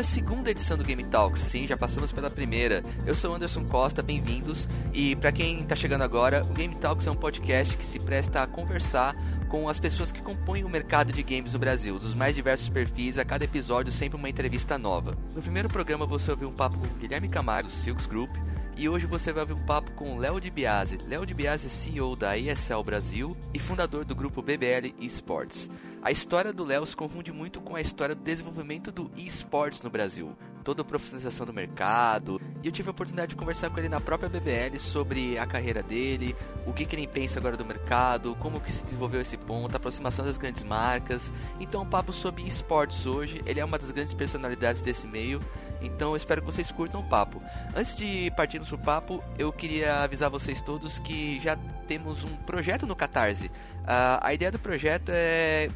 é a segunda edição do Game Talks, sim, já passamos pela primeira. Eu sou Anderson Costa, bem-vindos. E para quem está chegando agora, o Game Talks é um podcast que se presta a conversar com as pessoas que compõem o mercado de games no Brasil, dos mais diversos perfis, a cada episódio sempre uma entrevista nova. No primeiro programa você ouviu um papo com Guilherme Camargo, do Silks Group, e hoje você vai ouvir um papo com Léo de Biase. Léo de Biase é CEO da ESL Brasil e fundador do grupo BBL Esports. A história do Léo se confunde muito com a história do desenvolvimento do esports no Brasil, toda a profissionalização do mercado. E eu tive a oportunidade de conversar com ele na própria BBL sobre a carreira dele, o que, que ele pensa agora do mercado, como que se desenvolveu esse ponto, a aproximação das grandes marcas. Então, um papo sobre esportes hoje. Ele é uma das grandes personalidades desse meio então eu espero que vocês curtam o papo. Antes de partirmos pro papo, eu queria avisar vocês todos que já temos um projeto no Catarse. Uh, a ideia do projeto é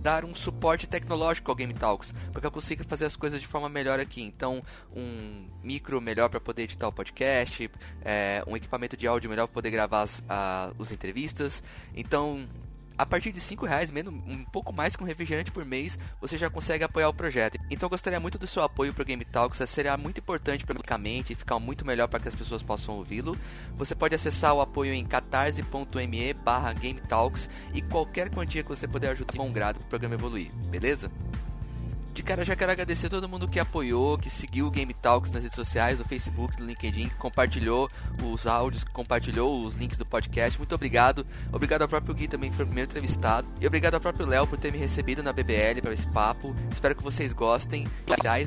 dar um suporte tecnológico ao Game Talks, para que eu consiga fazer as coisas de forma melhor aqui. Então, um micro melhor para poder editar o podcast, é, um equipamento de áudio melhor para poder gravar as, a, as entrevistas. Então, a partir de 5 reais, menos, um pouco mais que um refrigerante por mês, você já consegue apoiar o projeto. Então gostaria muito do seu apoio para o Game Talks, seria muito importante publicamente e ficar muito melhor para que as pessoas possam ouvi-lo. Você pode acessar o apoio em catarse.me barra Game Talks e qualquer quantia que você puder ajudar com grado para o programa evoluir, beleza? De cara, já quero agradecer todo mundo que apoiou, que seguiu o Game Talks nas redes sociais, no Facebook, no LinkedIn, que compartilhou os áudios, que compartilhou os links do podcast. Muito obrigado. Obrigado ao próprio Gui também, que foi o primeiro entrevistado. E obrigado ao próprio Léo por ter me recebido na BBL para esse papo. Espero que vocês gostem.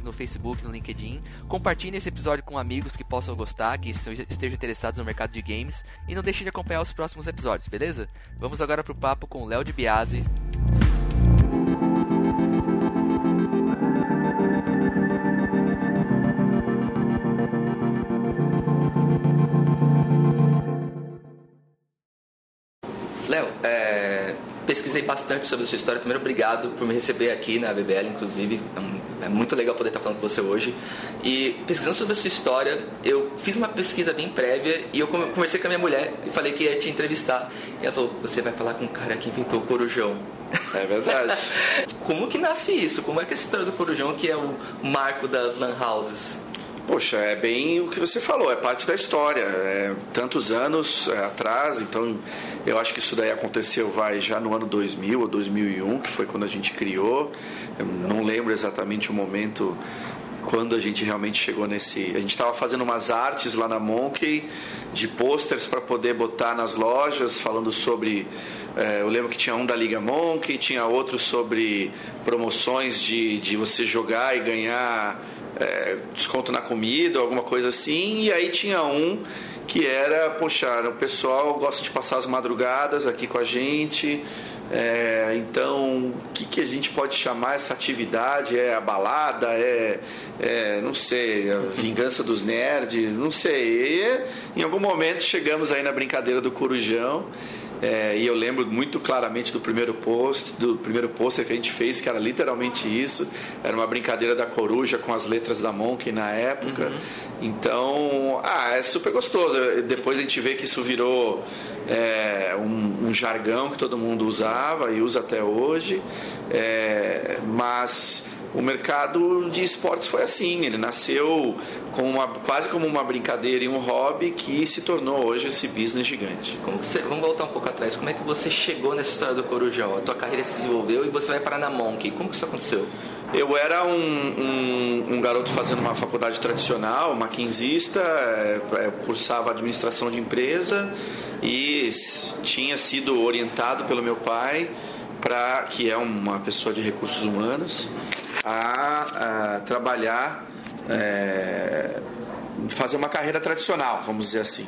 No Facebook, no LinkedIn. Compartilhem esse episódio com amigos que possam gostar, que estejam interessados no mercado de games. E não deixem de acompanhar os próximos episódios, beleza? Vamos agora pro papo com o Léo de Biase. Bastante sobre a sua história. Primeiro, obrigado por me receber aqui na BBL, inclusive. É, é, muito legal poder estar falando com você hoje. E pesquisando sobre a sua história, eu fiz uma pesquisa bem prévia e eu conversei com a minha mulher e falei que ia te entrevistar. E ela falou: Você vai falar com o cara que inventou o corujão. É verdade. Como que nasce isso? Como é que é essa história do corujão que é o marco das lan houses? Poxa, é bem o que você falou, é parte da história. É, tantos anos é, atrás, então eu acho que isso daí aconteceu vai já no ano 2000 ou 2001, que foi quando a gente criou. Eu não lembro exatamente o momento quando a gente realmente chegou nesse. A gente estava fazendo umas artes lá na Monkey de posters para poder botar nas lojas, falando sobre. É, eu lembro que tinha um da Liga Monkey, tinha outro sobre promoções de, de você jogar e ganhar é, desconto na comida, alguma coisa assim. E aí tinha um que era, poxa, o pessoal gosta de passar as madrugadas aqui com a gente. É, então, o que, que a gente pode chamar essa atividade? É a balada? É, é, não sei, a vingança dos nerds? Não sei. E, em algum momento chegamos aí na brincadeira do corujão. É, e eu lembro muito claramente do primeiro post, do primeiro poster que a gente fez, que era literalmente isso. Era uma brincadeira da coruja com as letras da Monkey na época. Uhum. Então, ah, é super gostoso. Depois a gente vê que isso virou é, um, um, jargão que todo mundo usava e usa até hoje. É, mas o mercado de esportes foi assim, ele nasceu como uma, quase como uma brincadeira e um hobby que se tornou hoje esse business gigante. Como você, vamos voltar um pouco atrás, como é que você chegou nessa história do Corujão? A tua carreira se desenvolveu e você vai parar na Monkey, como que isso aconteceu? Eu era um, um, um, garoto fazendo uma faculdade tradicional, maquinzista, é, é, cursava administração de empresa e tinha sido orientado pelo meu pai, pra, que é uma pessoa de recursos humanos, a, a trabalhar, é, fazer uma carreira tradicional, vamos dizer assim.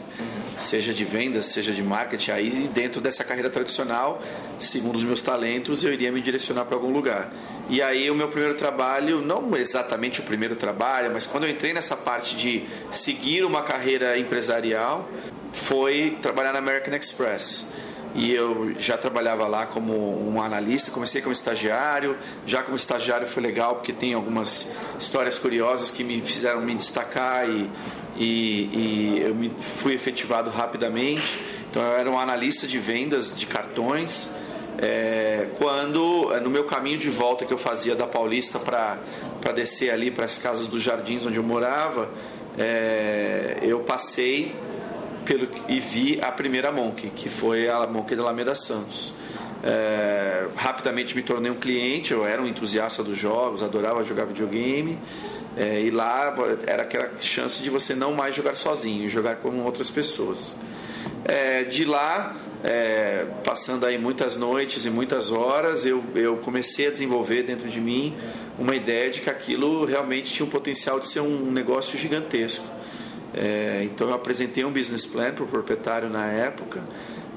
Seja de vendas, seja de marketing. Aí, dentro dessa carreira tradicional, segundo os meus talentos, eu iria me direcionar para algum lugar. E aí, o meu primeiro trabalho, não exatamente o primeiro trabalho, mas quando eu entrei nessa parte de seguir uma carreira empresarial, foi trabalhar na American Express e eu já trabalhava lá como um analista, comecei como estagiário, já como estagiário foi legal porque tem algumas histórias curiosas que me fizeram me destacar e, e, e eu me fui efetivado rapidamente. Então eu era um analista de vendas de cartões. É, quando no meu caminho de volta que eu fazia da Paulista para para descer ali para as casas dos jardins onde eu morava, é, eu passei pelo, e vi a primeira Monk, que foi a Monk da Alameda Santos. É, rapidamente me tornei um cliente, eu era um entusiasta dos jogos, adorava jogar videogame. É, e lá era aquela chance de você não mais jogar sozinho, jogar com outras pessoas. É, de lá, é, passando aí muitas noites e muitas horas, eu, eu comecei a desenvolver dentro de mim uma ideia de que aquilo realmente tinha um potencial de ser um negócio gigantesco. É, então eu apresentei um business plan para o proprietário na época.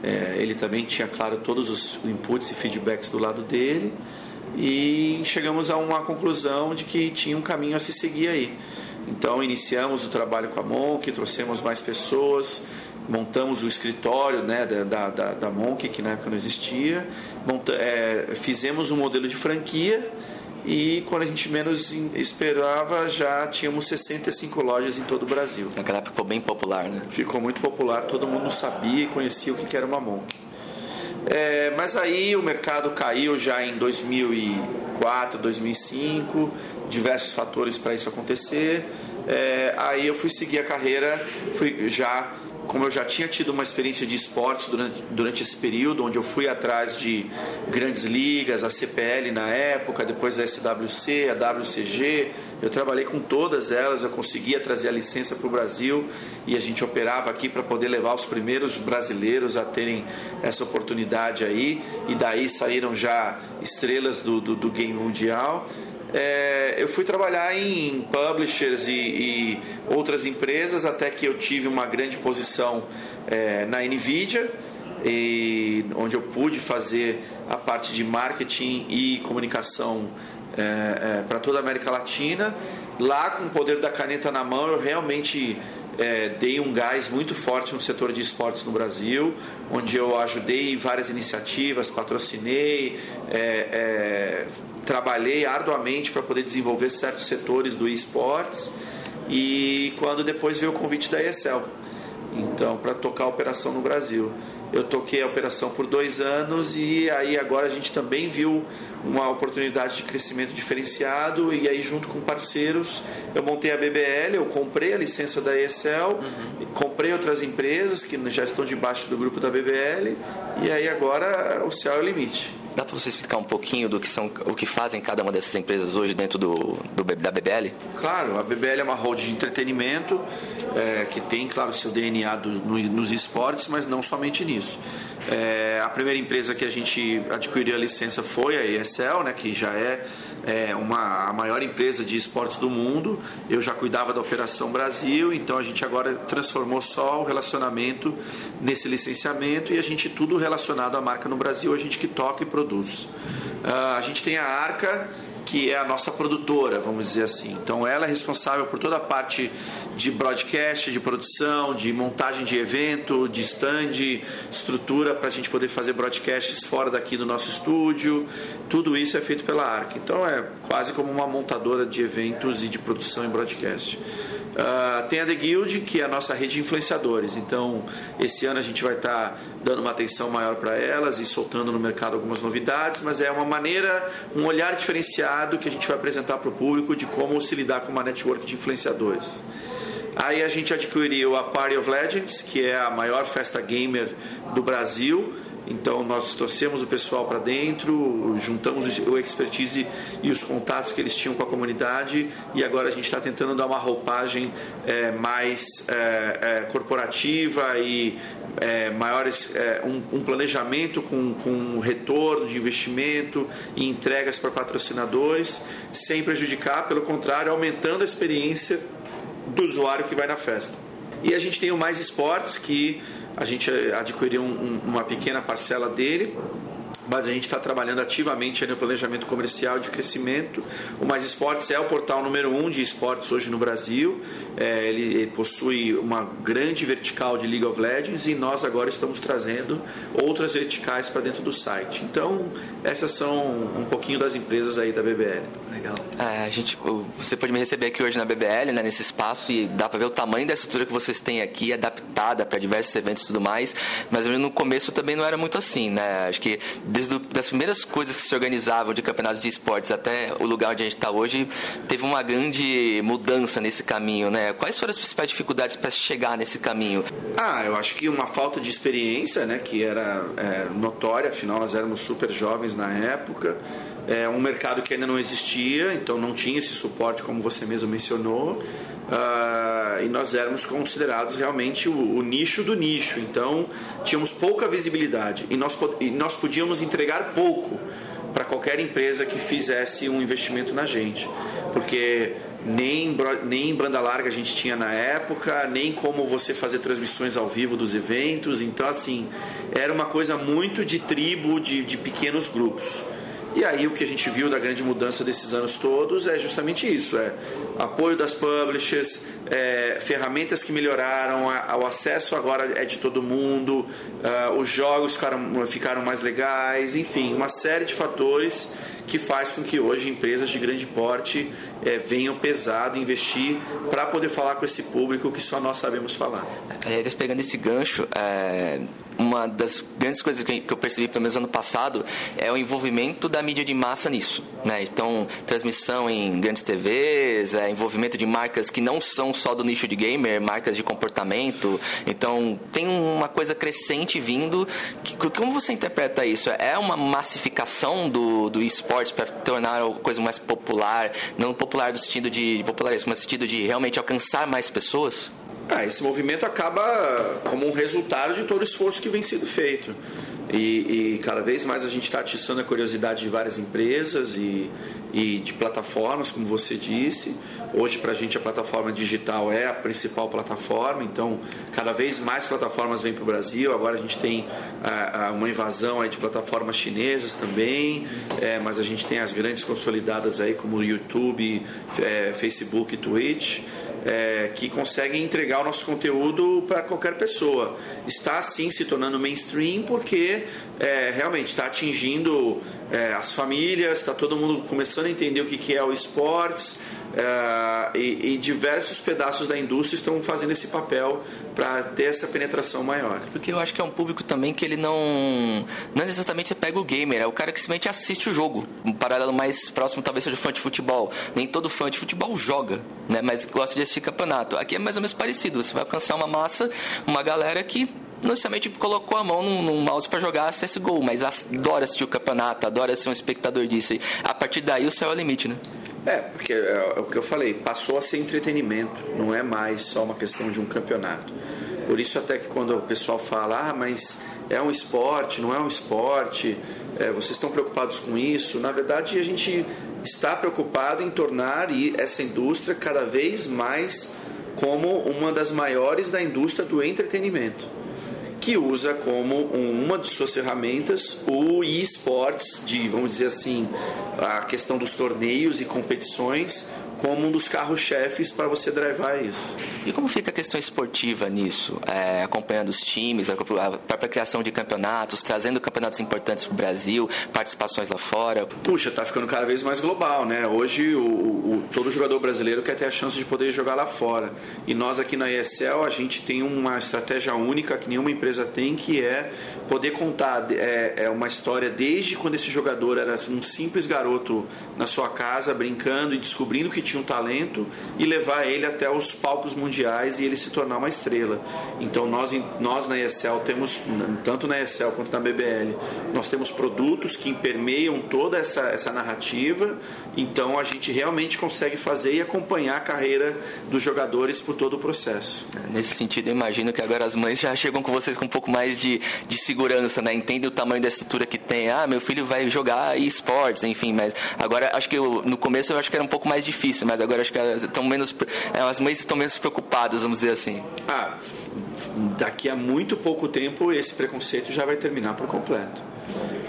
É, ele também tinha, claro, todos os inputs e feedbacks do lado dele. E chegamos a uma conclusão de que tinha um caminho a se seguir aí. Então iniciamos o trabalho com a Monk, trouxemos mais pessoas, montamos o escritório né, da, da, da Monk, que na época não existia, monta, é, fizemos um modelo de franquia e quando a gente menos esperava já tínhamos 65 lojas em todo o Brasil. Naquela época ficou bem popular, né? Ficou muito popular, todo mundo sabia e conhecia o que era uma Monk. É, mas aí o mercado caiu já em 2004, 2005, diversos fatores para isso acontecer. É, aí eu fui seguir a carreira, fui já como eu já tinha tido uma experiência de esportes durante, durante esse período, onde eu fui atrás de grandes ligas, a CPL na época, depois a SWC, a WCG, eu trabalhei com todas elas, eu conseguia trazer a licença para o Brasil e a gente operava aqui para poder levar os primeiros brasileiros a terem essa oportunidade aí, e daí saíram já estrelas do, do, do game mundial é, eu fui trabalhar em publishers e, e, outras empresas até que eu tive uma grande posição é, na Nvidia, e, onde eu pude fazer a parte de marketing e comunicação é, é, para toda a América Latina. Lá, com o poder da caneta na mão, eu realmente é, dei um gás muito forte no setor de esportes no Brasil, onde eu ajudei várias iniciativas, patrocinei, é, é, trabalhei arduamente para poder desenvolver certos setores do esportes e quando depois veio o convite da ESL, então para tocar a operação no Brasil. Eu toquei a operação por dois anos e aí agora a gente também viu uma oportunidade de crescimento diferenciado e aí junto com parceiros eu montei a BBL, eu comprei a licença da ESL, uhum. comprei outras empresas que já estão debaixo do grupo da BBL e aí agora o céu é o limite. Dá para você explicar um pouquinho do que são, o que fazem cada uma dessas empresas hoje dentro do, do da BBL? Claro, a BBL é uma holding de entretenimento é, que tem, claro, seu DNA do, no, nos esportes, mas não somente nisso. É, a primeira empresa que a gente adquiriu a licença foi a ESL, né, que já é, é uma, a maior empresa de esportes do mundo. Eu já cuidava da Operação Brasil, então a gente agora transformou só o relacionamento nesse licenciamento e a gente tudo relacionado à marca no Brasil, a gente que toca e produz. Uh, a gente tem a Arca que é a nossa produtora, vamos dizer assim. Então ela é responsável por toda a parte de broadcast, de produção, de montagem de evento, de stand, estrutura para a gente poder fazer broadcasts fora daqui do nosso estúdio. Tudo isso é feito pela ARC. Então é quase como uma montadora de eventos e de produção em broadcast. Uh, tem a The Guild, que é a nossa rede de influenciadores. Então, esse ano a gente vai estar tá dando uma atenção maior para elas e soltando no mercado algumas novidades, mas é uma maneira, um olhar diferenciado que a gente vai apresentar para o público de como se lidar com uma network de influenciadores. Aí a gente adquiriu a Party of Legends, que é a maior festa gamer do Brasil então nós trouxemos o pessoal para dentro, juntamos o expertise e os contatos que eles tinham com a comunidade e agora a gente está tentando dar uma roupagem é, mais é, é, corporativa e é, maiores é, um, um, planejamento com, com retorno de investimento e entregas para patrocinadores, sem prejudicar, pelo contrário, aumentando a experiência do usuário que vai na festa. E a gente tem o Mais Esportes que a gente adquiriu um, uma pequena parcela dele mas a gente está trabalhando ativamente no planejamento comercial de crescimento. O Mais Esportes é o portal número um de esportes hoje no Brasil. É, ele, ele, possui uma grande vertical de League of Legends e nós agora estamos trazendo outras verticais para dentro do site. Então, essas são um pouquinho das empresas aí da BBL. Legal. É, a gente, você pode me receber aqui hoje na BBL, né, nesse espaço, e dá para ver o tamanho da estrutura que vocês têm aqui, adaptada para diversos eventos e tudo mais. Mas no começo também não era muito assim, né? Acho que desde as primeiras coisas que se organizavam de campeonatos de esportes até o lugar onde a gente está hoje, teve uma grande mudança nesse caminho, né? Quais foram as principais dificuldades para chegar nesse caminho? Ah, eu acho que uma falta de experiência, né, que era é, notória, afinal nós éramos super jovens na época é um mercado que ainda não existia, então não tinha esse suporte, como você mesmo mencionou, uh, e nós éramos considerados realmente o, o, nicho do nicho, então tínhamos pouca visibilidade. E nós, e nós podíamos entregar pouco para qualquer empresa que fizesse um investimento na gente, porque nem, nem banda larga a gente tinha na época, nem como você fazer transmissões ao vivo dos eventos, então assim, era uma coisa muito de tribo, de, de pequenos grupos. E aí o que a gente viu da grande mudança desses anos todos é justamente isso: é apoio das publishers, é, ferramentas que melhoraram, a, o acesso agora é de todo mundo, uh, os jogos ficaram, ficaram mais legais, enfim, uma série de fatores que faz com que hoje empresas de grande porte é, venham pesado investir para poder falar com esse público que só nós sabemos falar. Aliás, pegando esse gancho, é, uma das grandes coisas que eu percebi, pelo menos ano passado, é o envolvimento da mídia de massa nisso. Né? Então, transmissão em grandes TVs, é, envolvimento de marcas que não são só do nicho de gamer, marcas de comportamento. Então, tem uma coisa crescente vindo. Que, como você interpreta isso? É uma massificação do, do esportes para tornar a coisa mais popular? Não popular no sentido de, de popularismo, mas no sentido de realmente alcançar mais pessoas? Ah, esse movimento acaba como um resultado de todo o esforço que vem sendo feito. E, e cada vez mais a gente está atiçando a curiosidade de várias empresas e, e de plataformas, como você disse. Hoje, para a gente, a plataforma digital é a principal plataforma, então cada vez mais plataformas vêm para o Brasil. Agora a gente tem uma invasão aí de plataformas chinesas também, é, mas a gente tem as grandes consolidadas aí, como YouTube, é, Facebook e Twitch é, que conseguem entregar o nosso conteúdo para qualquer pessoa. Está sim se tornando mainstream porque é, realmente está atingindo é, as famílias, está todo mundo começando a entender o que, que é o esportes. É, e, e, diversos pedaços da indústria estão fazendo esse papel para ter essa penetração maior. Porque eu acho que é um público também que ele não. Não exatamente você pega o gamer, é o cara que simplesmente assiste o jogo. Um paralelo mais próximo talvez seja o fã de futebol. Nem todo fã de futebol joga, né? mas gosta de assistir campeonato. Aqui é mais ou menos parecido. Você vai alcançar uma massa, uma galera que não necessariamente colocou a mão num, num mouse para jogar CSGO, mas adora assistir o campeonato, adora ser um espectador disso. A partir daí o céu é o limite, né? É, porque é, é o que eu falei, passou a ser entretenimento, não é mais só uma questão de um campeonato. Por isso até que quando o pessoal fala, ah, mas é um esporte, não é um esporte, é, vocês estão preocupados com isso, na verdade a gente está preocupado em tornar essa indústria cada vez mais como uma das maiores da indústria do entretenimento que usa como uma de suas ferramentas o eSports, de, vamos dizer assim, a questão dos torneios e competições como um dos carros-chefes para você drivar isso. E como fica a questão esportiva nisso? É, acompanhando os times, a própria criação de campeonatos, trazendo campeonatos importantes para o Brasil, participações lá fora? Puxa, tá ficando cada vez mais global, né? Hoje o, o, todo jogador brasileiro quer ter a chance de poder jogar lá fora. E nós aqui na ESL, a gente tem uma estratégia única que nenhuma empresa tem, que é poder contar é, é uma história desde quando esse jogador era um simples garoto na sua casa, brincando e descobrindo que tinha um talento e levar ele até os palcos mundiais e ele se tornar uma estrela. Então nós, nós na ESL temos, tanto na ESL quanto na BBL, nós temos produtos que permeiam toda essa, essa narrativa, então a gente realmente consegue fazer e acompanhar a carreira dos jogadores por todo o processo. Nesse sentido, imagino que agora as mães já chegam com vocês com um pouco mais de, de segurança, né? Entendem o tamanho da estrutura que tem. Ah, meu filho vai jogar esportes, enfim, mas agora acho que eu, no começo eu acho que era um pouco mais difícil mas agora acho que estão menos, as mães estão menos preocupadas, vamos dizer assim. Ah, daqui a muito pouco tempo esse preconceito já vai terminar por completo.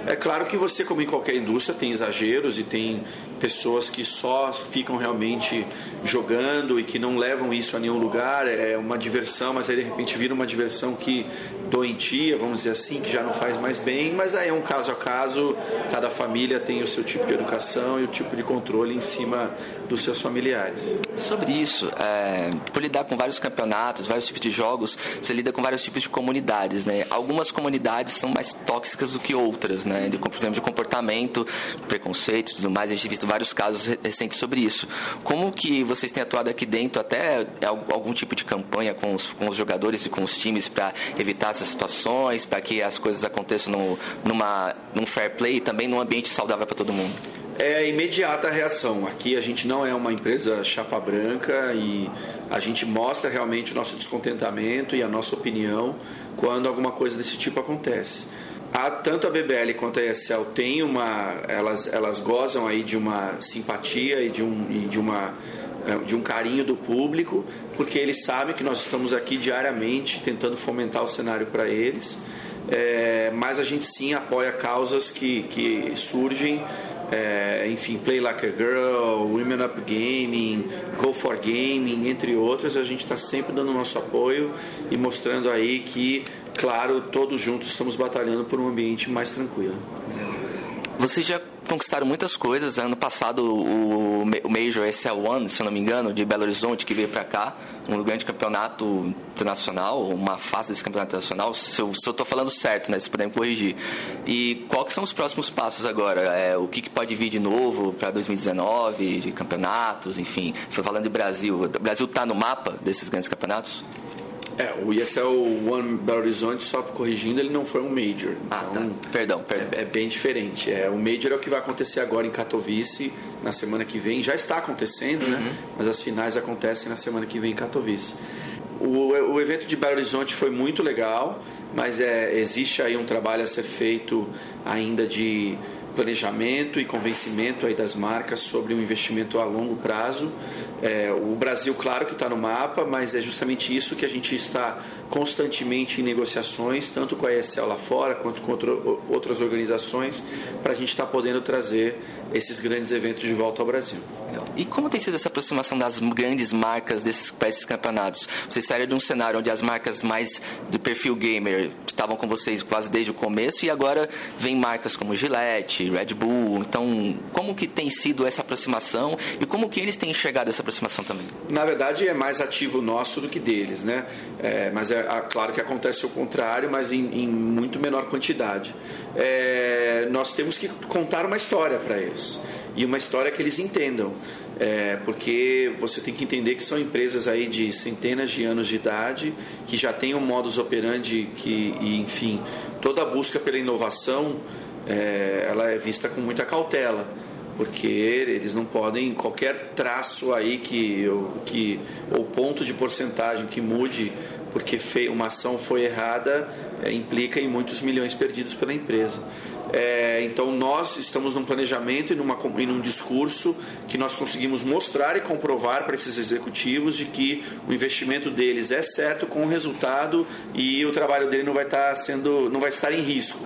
É claro que você, como em qualquer indústria, tem exageros e tem pessoas que só ficam realmente jogando e que não levam isso a nenhum lugar. É uma diversão, mas aí de repente vira uma diversão que doentia, vamos dizer assim, que já não faz mais bem. Mas aí é um caso a caso. Cada família tem o seu tipo de educação e o tipo de controle em cima dos seus familiares. Sobre isso, é, por lidar com vários campeonatos, vários tipos de jogos, você lida com vários tipos de comunidades, né? Algumas comunidades são mais tóxicas do que outras, né? né, de, de comportamento, preconceito e tudo mais. A gente tem visto vários casos recentes sobre isso. Como que vocês têm atuado aqui dentro, até algum tipo de campanha com os, com os jogadores e com os times para evitar essas situações, para que as coisas aconteçam no, numa, num fair play e também num ambiente saudável para todo mundo? é imediata a reação. Aqui a gente não é uma empresa chapa branca e a gente mostra realmente o nosso descontentamento e a nossa opinião quando alguma coisa desse tipo acontece. A, tanto a BBL quanto a ESL têm uma, elas, elas gozam aí de uma simpatia e de um, e de uma é, de um carinho do público, porque eles sabem que nós estamos aqui diariamente tentando fomentar o cenário para eles. É, mas a gente sim apoia causas que, que surgem é, enfim, Play Like a Girl, Women Up Gaming, Go for Gaming, entre outras, a gente está sempre dando nosso apoio e mostrando aí que, claro, todos juntos estamos batalhando por um ambiente mais tranquilo. Você já conquistaram muitas coisas. Ano passado, o, Major SL1, se não me engano, de Belo Horizonte, que veio para cá, um grande campeonato internacional, uma fase desse campeonato internacional. Se eu estou falando certo, né? Se puder me corrigir. E quais são os próximos passos agora? É, o que, que pode vir de novo para 2019, de campeonatos, enfim. Foi falando de Brasil. O Brasil está no mapa desses grandes campeonatos? É, o ESL One Belo Horizonte, só corrigindo, ele não foi um Major. Ah, tá. então, tá. Perdão, perdão. É, é, bem diferente. É, o Major é o que vai acontecer agora em Katowice, na semana que vem. Já está acontecendo, né? uhum. né? Mas as finais acontecem na semana que vem em Katowice. O, o evento de Belo Horizonte foi muito legal, mas é, existe aí um trabalho a ser feito ainda de planejamento e convencimento aí das marcas sobre um investimento a longo prazo. É, o Brasil, claro que está no mapa, mas é justamente isso que a gente está constantemente em negociações, tanto com a ESL lá fora, quanto com outras organizações, para a gente estar tá podendo trazer esses grandes eventos de volta ao Brasil. E como tem sido essa aproximação das grandes marcas desses, para esses campeonatos? Vocês saíram de um cenário onde as marcas mais do perfil gamer estavam com vocês quase desde o começo e agora vem marcas como Gillette, Red Bull. Então, como que tem sido essa aproximação e como que eles têm enxergado essa aproximação também? Na verdade, é mais ativo nosso do que deles, né? É, mas é claro que acontece o contrário, mas em, em muito menor quantidade. É, nós temos que contar uma história para eles e uma história que eles entendam. É, porque você tem que entender que são empresas aí de centenas de anos de idade que já têm um modus operandi que, e, enfim, toda a busca pela inovação é, ela é vista com muita cautela porque eles não podem qualquer traço aí que que ou ponto de porcentagem que mude porque uma ação foi errada é, implica em muitos milhões perdidos pela empresa. É, então nós estamos num planejamento e, numa, e num discurso que nós conseguimos mostrar e comprovar para esses executivos de que o investimento deles é certo com o resultado e o trabalho dele não vai estar sendo, não vai estar em risco.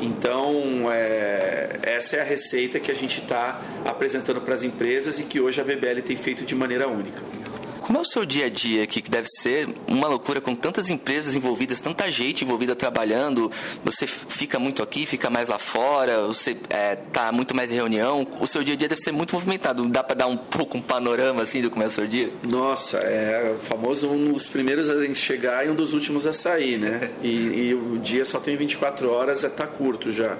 Então, é, essa é a receita que a gente está apresentando para as empresas e que hoje a BBL tem feito de maneira única. Como é o seu dia a dia aqui, que deve ser uma loucura com tantas empresas envolvidas, tanta gente envolvida trabalhando? Você fica muito aqui, fica mais lá fora, você é, tá muito mais em reunião. O seu dia a dia deve ser muito movimentado. Dá para dar um pouco um panorama assim do como é o seu dia? Nossa, é famoso um dos primeiros a chegar e um dos últimos a sair, né? e, e o dia só tem 24 horas, é tá curto já.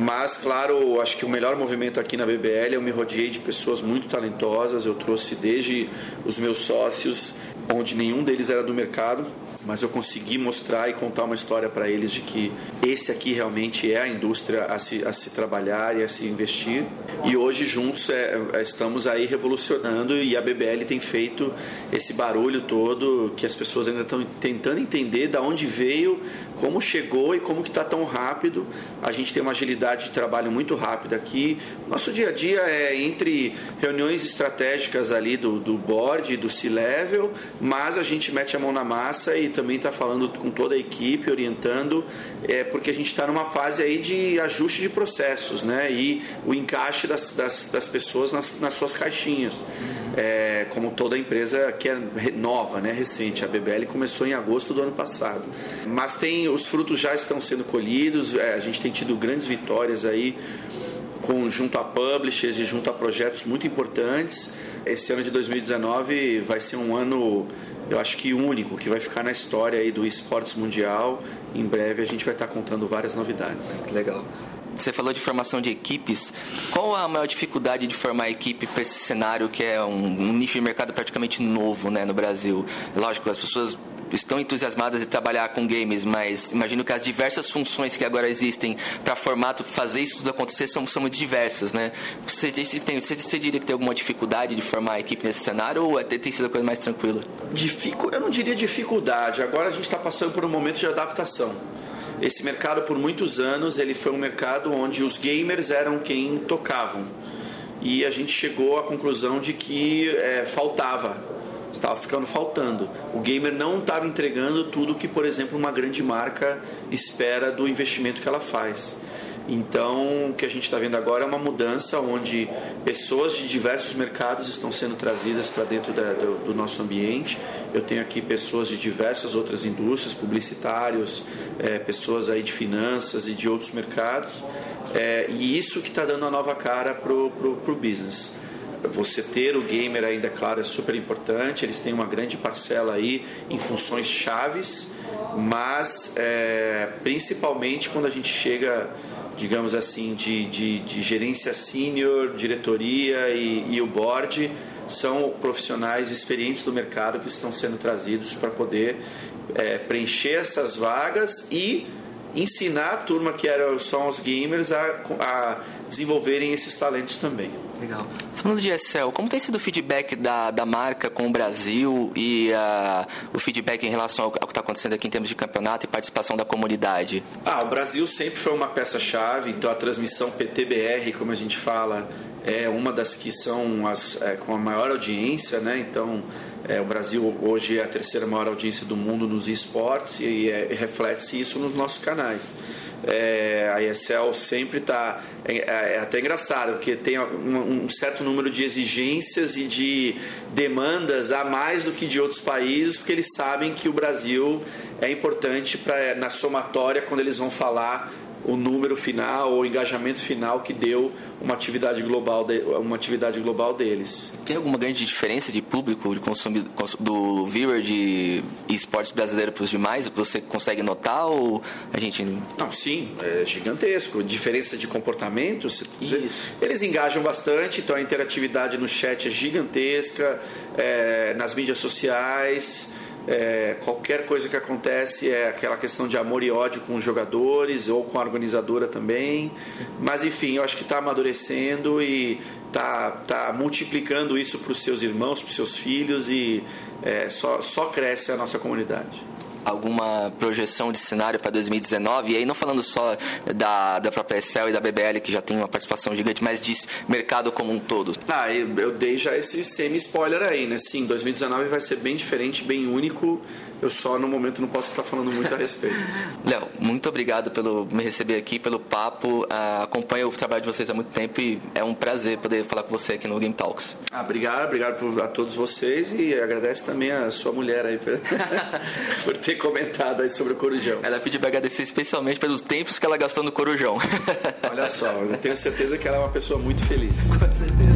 Mas, claro, acho que o melhor movimento aqui na BBL eu me rodeei de pessoas muito talentosas. Eu trouxe desde os meus sócios, onde nenhum deles era do mercado, mas eu consegui mostrar e contar uma história para eles de que esse aqui realmente é a indústria a se, a se trabalhar e a se investir. E hoje juntos é, é estamos aí revolucionando e a BBL tem feito esse barulho todo que as pessoas ainda estão tentando entender da onde veio, como chegou e como que está tão rápido. A gente tem uma agilidade de trabalho muito rápida aqui. Nosso dia a dia é entre reuniões estratégicas ali do, do board, do C-level, mas a gente mete a mão na massa e também está falando com toda a equipe, orientando, é, porque a gente está numa fase aí de ajuste de processos, né? E o encaixe das, das, das pessoas nas, nas, suas caixinhas. É, como toda empresa que é nova, né? Recente. A BBL começou em agosto do ano passado. Mas tem, os frutos já estão sendo colhidos, é, a gente tem tido grandes vitórias aí com, junto a publishers e junto a projetos muito importantes. Esse ano de 2019 vai ser um ano eu acho que único, que vai ficar na história aí do esportes mundial. Em breve a gente vai estar contando várias novidades. Legal. você falou de formação de equipes. Qual a maior dificuldade de formar equipe para esse cenário que é um, um, nicho de mercado praticamente novo né, no Brasil? Lógico, as pessoas estão entusiasmadas de trabalhar com games, mas imagino que as diversas funções que agora existem para formato fazer isso tudo acontecer são, são muito diversas, né? Você, tem, você, você diria que tem alguma dificuldade de formar a equipe nesse cenário ou até tem sido a coisa mais tranquila? Dificu, eu não diria dificuldade. Agora a gente está passando por um momento de adaptação. Esse mercado, por muitos anos, ele foi um mercado onde os gamers eram quem tocavam. E a gente chegou à conclusão de que é, faltava estava ficando faltando. O gamer não estava entregando tudo que, por exemplo, uma grande marca espera do investimento que ela faz. Então, o que a gente está vendo agora é uma mudança onde pessoas de diversos mercados estão sendo trazidas para dentro da, do, do, nosso ambiente. Eu tenho aqui pessoas de diversas outras indústrias, publicitários, é, pessoas aí de finanças e de outros mercados. É, e isso que está dando a nova cara para o business. Você ter o gamer ainda, claro, é super importante. Eles têm uma grande parcela aí em funções chaves, mas é, principalmente quando a gente chega, digamos assim, de, de, de gerência sênior, diretoria e, e o board, são profissionais experientes do mercado que estão sendo trazidos para poder é, preencher essas vagas e ensinar a turma que eram só os gamers a, a desenvolverem esses talentos também. Legal. Falando de Excel, como tem sido o feedback da, da marca com o Brasil e uh, o feedback em relação ao, ao que está acontecendo aqui em termos de campeonato e participação da comunidade? Ah, o Brasil sempre foi uma peça-chave, então a transmissão PTBR, como a gente fala, é uma das que são as é, com a maior audiência, né? Então é, o Brasil hoje é a terceira maior audiência do mundo nos esportes e é, reflete-se isso nos nossos canais. É, a ESL sempre está. É, é, é, até engraçado, porque tem um, um, certo número de exigências e de demandas a mais do que de outros países, porque eles sabem que o Brasil é importante pra, na somatória quando eles vão falar o número final ou o engajamento final que deu uma atividade global, de, uma atividade global deles. Tem alguma grande diferença de público de consumo do viewer de esportes brasileiro para os demais? Você consegue notar ou a gente não? Sim, é gigantesco. Diferença de comportamento, eles engajam bastante, então a interatividade no chat é gigantesca, é, nas mídias sociais. É, qualquer coisa que acontece é aquela questão de amor e ódio com os jogadores ou com a organizadora também. Mas enfim, eu acho que está amadurecendo e está tá multiplicando isso para os seus irmãos, para os seus filhos e é, só, só cresce a nossa comunidade alguma projeção de cenário para 2019? E aí não falando só da, da própria Excel e da BBL, que já tem uma participação gigante, mas de mercado como um todo. Ah, eu dei já esse semi-spoiler aí, né? Sim, 2019 vai ser bem diferente, bem único. Eu só no momento não posso estar falando muito a respeito. Léo, muito obrigado pelo me receber aqui, pelo papo. Uh, acompanho o trabalho de vocês há muito tempo e é um prazer poder falar com você aqui no Game Talks. Ah, obrigado, obrigado a todos vocês e agradeço também a sua mulher aí por, por ter comentado aí sobre o Corujão. Ela pediu para agradecer especialmente pelos tempos que ela gastou no Corujão. Olha só, eu tenho certeza que ela é uma pessoa muito feliz. Com certeza.